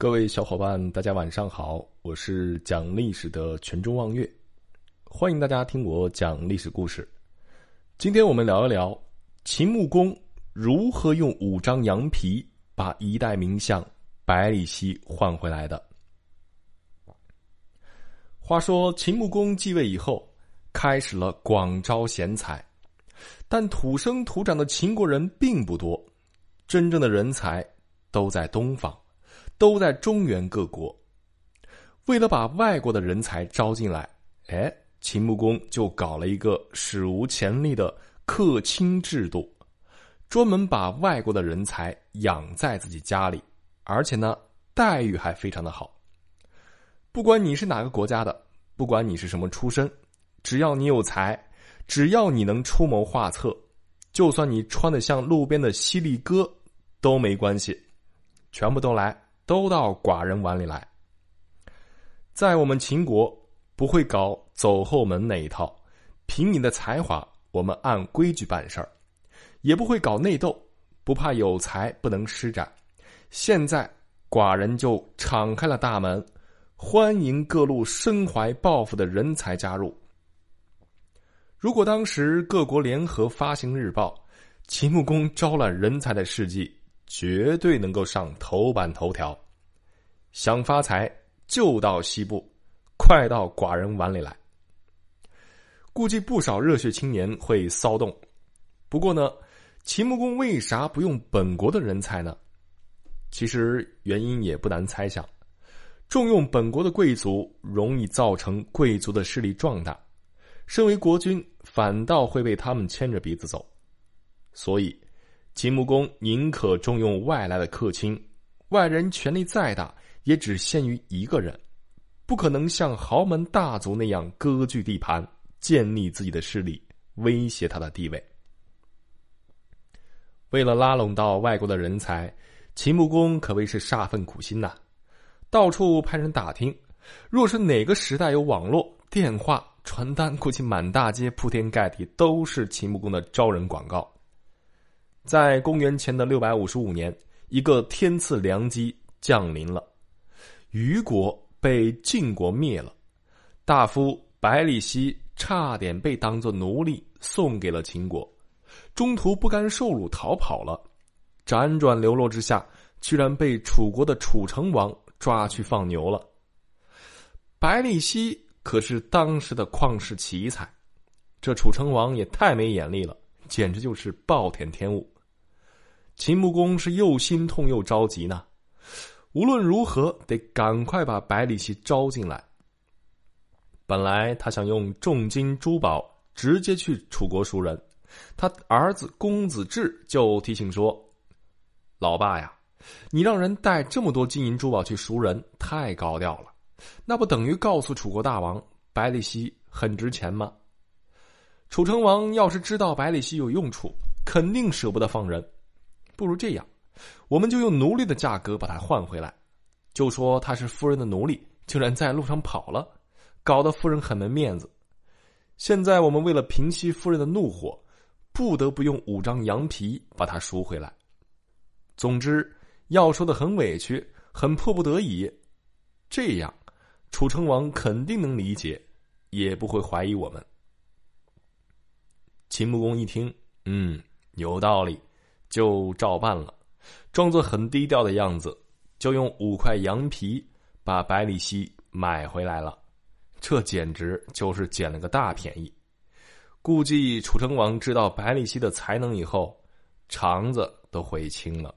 各位小伙伴，大家晚上好，我是讲历史的全中望月，欢迎大家听我讲历史故事。今天我们聊一聊秦穆公如何用五张羊皮把一代名相百里奚换回来的。话说秦穆公继位以后，开始了广招贤才，但土生土长的秦国人并不多，真正的人才都在东方。都在中原各国。为了把外国的人才招进来，哎，秦穆公就搞了一个史无前例的客卿制度，专门把外国的人才养在自己家里，而且呢，待遇还非常的好。不管你是哪个国家的，不管你是什么出身，只要你有才，只要你能出谋划策，就算你穿的像路边的犀利哥都没关系，全部都来。都到寡人碗里来。在我们秦国，不会搞走后门那一套，凭你的才华，我们按规矩办事儿，也不会搞内斗，不怕有才不能施展。现在寡人就敞开了大门，欢迎各路身怀抱负的人才加入。如果当时各国联合发行日报，秦穆公招揽人才的事迹。绝对能够上头版头条。想发财就到西部，快到寡人碗里来。估计不少热血青年会骚动。不过呢，秦穆公为啥不用本国的人才呢？其实原因也不难猜想：重用本国的贵族，容易造成贵族的势力壮大，身为国君反倒会被他们牵着鼻子走。所以。秦穆公宁可重用外来的客卿，外人权力再大，也只限于一个人，不可能像豪门大族那样割据地盘，建立自己的势力，威胁他的地位。为了拉拢到外国的人才，秦穆公可谓是煞费苦心呐，到处派人打听，若是哪个时代有网络、电话、传单，估计满大街铺天盖地都是秦穆公的招人广告。在公元前的六百五十五年，一个天赐良机降临了，虞国被晋国灭了，大夫百里奚差点被当作奴隶送给了秦国，中途不甘受辱逃跑了，辗转流落之下，居然被楚国的楚成王抓去放牛了。百里奚可是当时的旷世奇才，这楚成王也太没眼力了。简直就是暴殄天物。秦穆公是又心痛又着急呢，无论如何得赶快把百里奚招进来。本来他想用重金珠宝直接去楚国赎人，他儿子公子至就提醒说：“老爸呀，你让人带这么多金银珠宝去赎人，太高调了，那不等于告诉楚国大王百里奚很值钱吗？”楚成王要是知道百里奚有用处，肯定舍不得放人。不如这样，我们就用奴隶的价格把他换回来，就说他是夫人的奴隶，竟然在路上跑了，搞得夫人很没面子。现在我们为了平息夫人的怒火，不得不用五张羊皮把他赎回来。总之，要说的很委屈，很迫不得已，这样，楚成王肯定能理解，也不会怀疑我们。秦穆公一听，嗯，有道理，就照办了，装作很低调的样子，就用五块羊皮把百里奚买回来了。这简直就是捡了个大便宜。估计楚成王知道百里奚的才能以后，肠子都悔青了。